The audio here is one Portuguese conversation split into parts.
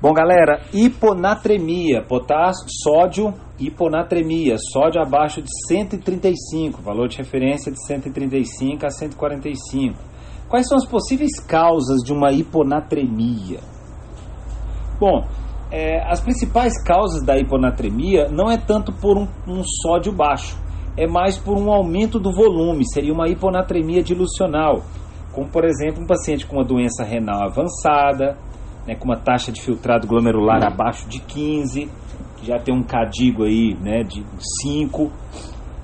Bom, galera, hiponatremia, potássio, sódio, hiponatremia, sódio abaixo de 135, valor de referência de 135 a 145. Quais são as possíveis causas de uma hiponatremia? Bom, é, as principais causas da hiponatremia não é tanto por um, um sódio baixo, é mais por um aumento do volume, seria uma hiponatremia dilucional, como por exemplo um paciente com uma doença renal avançada, né, com uma taxa de filtrado glomerular abaixo de 15, que já tem um cadigo aí né, de 5,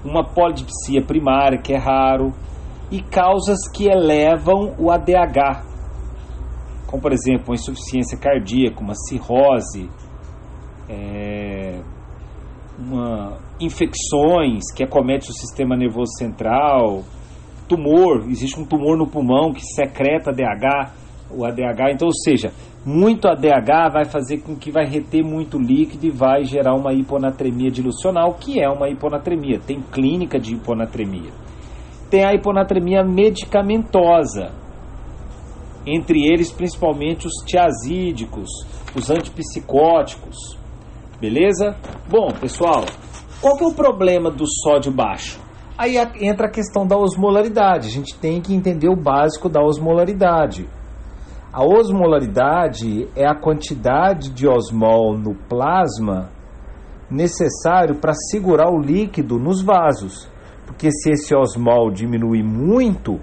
uma polidipsia primária, que é raro, e causas que elevam o ADH, como por exemplo uma insuficiência cardíaca, uma cirrose, é, uma, infecções que acomete o sistema nervoso central, tumor, existe um tumor no pulmão que secreta ADH, o ADH, então, ou seja, muito ADH vai fazer com que vai reter muito líquido e vai gerar uma hiponatremia dilucional, que é uma hiponatremia, tem clínica de hiponatremia. Tem a hiponatremia medicamentosa, entre eles principalmente os tiazídicos, os antipsicóticos. Beleza? Bom, pessoal, qual que é o problema do sódio baixo? Aí entra a questão da osmolaridade. A gente tem que entender o básico da osmolaridade. A osmolaridade é a quantidade de osmol no plasma necessário para segurar o líquido nos vasos. Porque se esse osmol diminuir muito,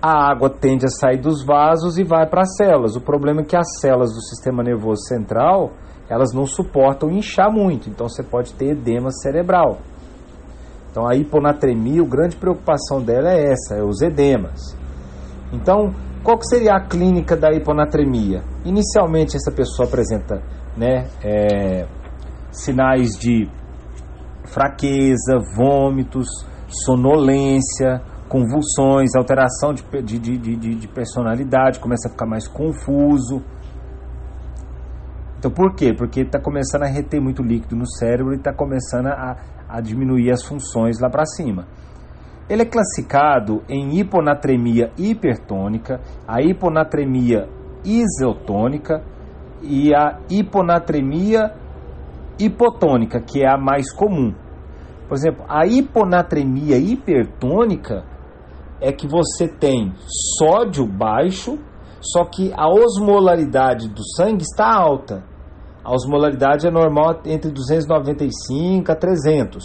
a água tende a sair dos vasos e vai para as células. O problema é que as células do sistema nervoso central, elas não suportam inchar muito, então você pode ter edema cerebral. Então a hiponatremia, a grande preocupação dela é essa, é os edemas. Então, qual que seria a clínica da hiponatremia? Inicialmente essa pessoa apresenta né, é, sinais de fraqueza, vômitos, sonolência, convulsões, alteração de, de, de, de, personalidade, começa a ficar mais confuso. Então por quê? Porque está começando a reter muito líquido no cérebro e está começando a, a diminuir as funções lá para cima. Ele é classificado em hiponatremia hipertônica, a hiponatremia isotônica e a hiponatremia hipotônica, que é a mais comum. Por exemplo, a hiponatremia hipertônica é que você tem sódio baixo, só que a osmolaridade do sangue está alta. A osmolaridade é normal entre 295 a 300.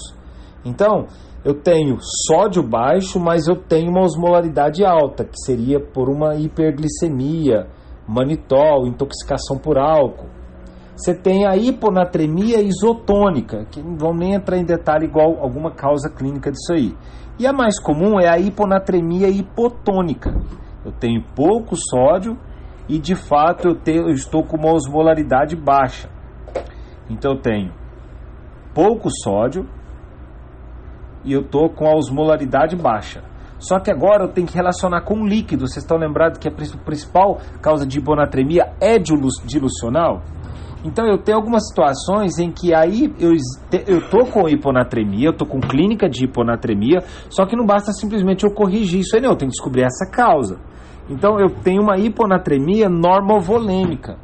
Então, eu tenho sódio baixo, mas eu tenho uma osmolaridade alta, que seria por uma hiperglicemia, manitol, intoxicação por álcool. Você tem a hiponatremia isotônica, que não vão nem entrar em detalhe igual alguma causa clínica disso aí. E a mais comum é a hiponatremia hipotônica. Eu tenho pouco sódio e de fato eu, tenho, eu estou com uma osmolaridade baixa. Então eu tenho pouco sódio e eu estou com a osmolaridade baixa. Só que agora eu tenho que relacionar com líquido. Vocês estão lembrados que a principal causa de hiponatremia é dilucional? Então eu tenho algumas situações em que aí eu, eu tô com hiponatremia, eu tô com clínica de hiponatremia, só que não basta simplesmente eu corrigir isso aí, não, eu tenho que descobrir essa causa. Então eu tenho uma hiponatremia normovolêmica.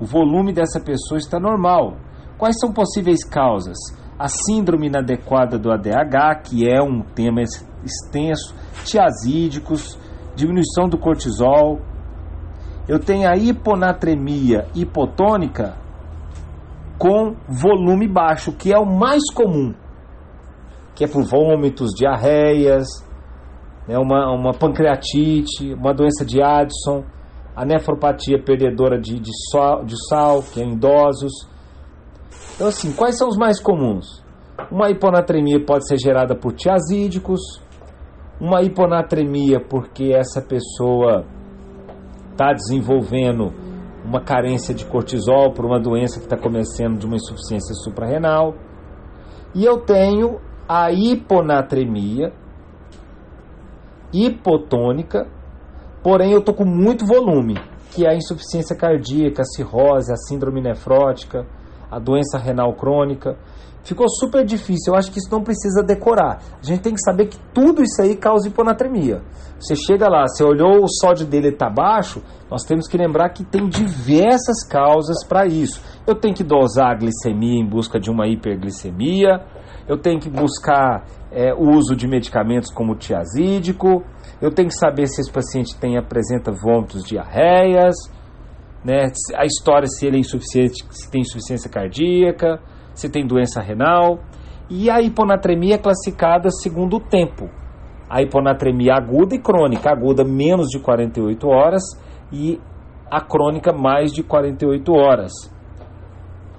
O volume dessa pessoa está normal. Quais são possíveis causas? A síndrome inadequada do ADH, que é um tema extenso, tiazídicos, diminuição do cortisol, eu tenho a hiponatremia hipotônica com volume baixo, que é o mais comum, que é por vômitos, diarreias, né, uma, uma pancreatite, uma doença de Addison, a nefropatia perdedora de, de, sal, de sal, que é em idosos. Então, assim, quais são os mais comuns? Uma hiponatremia pode ser gerada por tiazídicos, uma hiponatremia porque essa pessoa está desenvolvendo uma carência de cortisol por uma doença que está começando de uma insuficiência suprarrenal. E eu tenho a hiponatremia hipotônica, porém eu estou com muito volume, que é a insuficiência cardíaca, a cirrose, a síndrome nefrótica, a doença renal crônica. Ficou super difícil. Eu acho que isso não precisa decorar. A gente tem que saber que tudo isso aí causa hiponatremia. Você chega lá, você olhou o sódio dele está baixo, nós temos que lembrar que tem diversas causas para isso. Eu tenho que dosar a glicemia em busca de uma hiperglicemia. Eu tenho que buscar é, o uso de medicamentos como tiazídico. Eu tenho que saber se esse paciente tem apresenta vômitos, diarreias, né? A história se ele é insuficiente, se tem insuficiência cardíaca se tem doença renal. E a hiponatremia é classificada segundo o tempo. A hiponatremia aguda e crônica. Aguda menos de 48 horas e a crônica mais de 48 horas.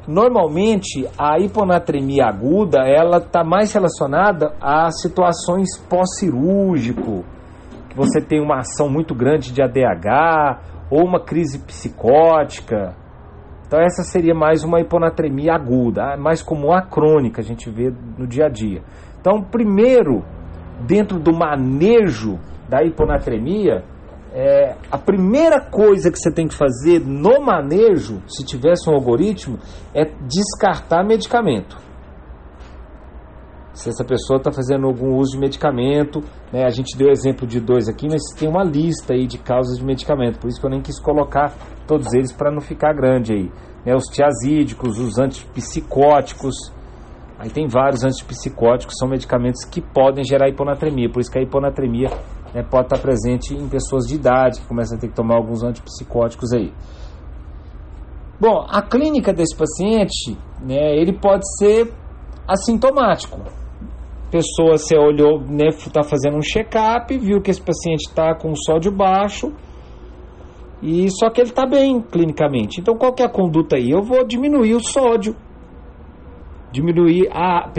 Normalmente, a hiponatremia aguda ela está mais relacionada a situações pós-cirúrgico, que você tem uma ação muito grande de ADH ou uma crise psicótica, então essa seria mais uma hiponatremia aguda, ah, mais como a crônica a gente vê no dia a dia. Então, primeiro, dentro do manejo da hiponatremia, é, a primeira coisa que você tem que fazer no manejo, se tivesse um algoritmo, é descartar medicamento se essa pessoa está fazendo algum uso de medicamento. Né? A gente deu exemplo de dois aqui, mas tem uma lista aí de causas de medicamento, por isso que eu nem quis colocar todos eles para não ficar grande aí. Né? Os tiazídicos, os antipsicóticos, aí tem vários antipsicóticos, são medicamentos que podem gerar hiponatremia, por isso que a hiponatremia né, pode estar tá presente em pessoas de idade que começam a ter que tomar alguns antipsicóticos aí. Bom, a clínica desse paciente, né, ele pode ser assintomático pessoa, você olhou, né, tá fazendo um check-up, viu que esse paciente está com sódio baixo, e só que ele está bem clinicamente. Então, qual que é a conduta aí? Eu vou diminuir o sódio, diminuir a,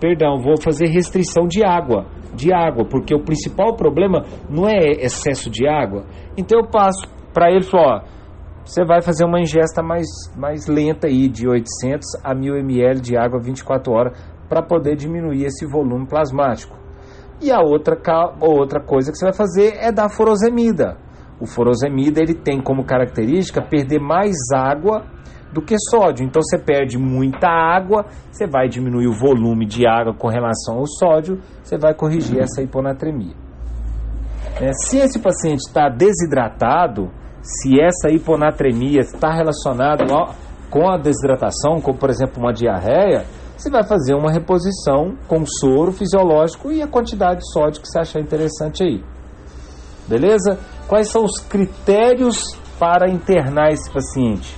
perdão, vou fazer restrição de água, de água, porque o principal problema não é excesso de água. Então, eu passo para ele, ó, você vai fazer uma ingesta mais, mais lenta aí, de 800 a 1000 ml de água 24 horas, para poder diminuir esse volume plasmático. E a outra, outra coisa que você vai fazer é dar furosemida. O furosemida ele tem como característica perder mais água do que sódio. Então você perde muita água, você vai diminuir o volume de água com relação ao sódio, você vai corrigir essa hiponatremia. É, se esse paciente está desidratado, se essa hiponatremia está relacionada com a desidratação, como por exemplo uma diarreia, você vai fazer uma reposição com soro fisiológico e a quantidade de sódio que você achar interessante aí. Beleza? Quais são os critérios para internar esse paciente?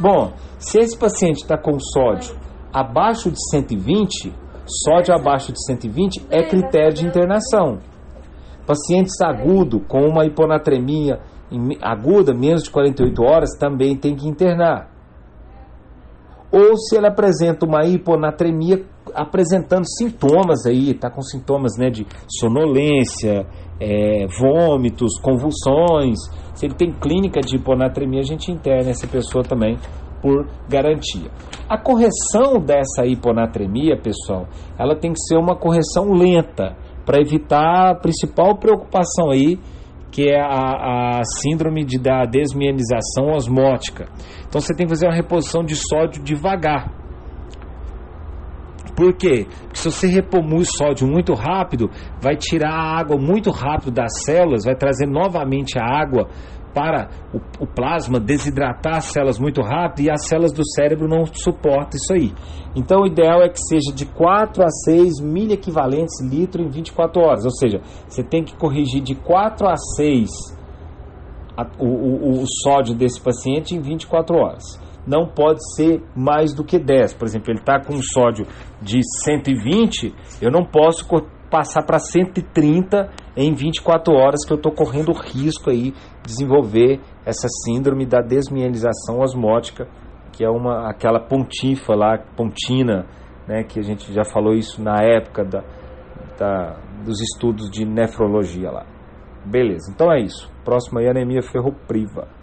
Bom, se esse paciente está com sódio abaixo de 120, sódio abaixo de 120 é critério de internação. Pacientes agudo com uma hiponatremia aguda, menos de 48 horas, também tem que internar ou se ele apresenta uma hiponatremia apresentando sintomas aí, está com sintomas né, de sonolência, é, vômitos, convulsões. Se ele tem clínica de hiponatremia, a gente interna essa pessoa também por garantia. A correção dessa hiponatremia, pessoal, ela tem que ser uma correção lenta para evitar a principal preocupação aí, que é a, a síndrome de, da desmienização osmótica. Então você tem que fazer uma reposição de sódio devagar. Por quê? Porque se você repor muito sódio muito rápido, vai tirar a água muito rápido das células, vai trazer novamente a água para o, o, plasma desidratar as células muito rápido e as células do cérebro não suportam isso aí. Então o ideal é que seja de 4 a 6 mil equivalentes litro em 24 horas, ou seja, você tem que corrigir de 4 a 6 a, o, o, o sódio desse paciente em 24 horas. Não pode ser mais do que 10. Por exemplo, ele está com um sódio de 120, eu não posso passar para 130 em 24 horas, que eu estou correndo risco aí de desenvolver essa síndrome da desmielização osmótica, que é uma aquela pontifa lá, pontina, né, que a gente já falou isso na época da, da, dos estudos de nefrologia lá. Beleza, então é isso. Próximo aí, anemia ferropriva.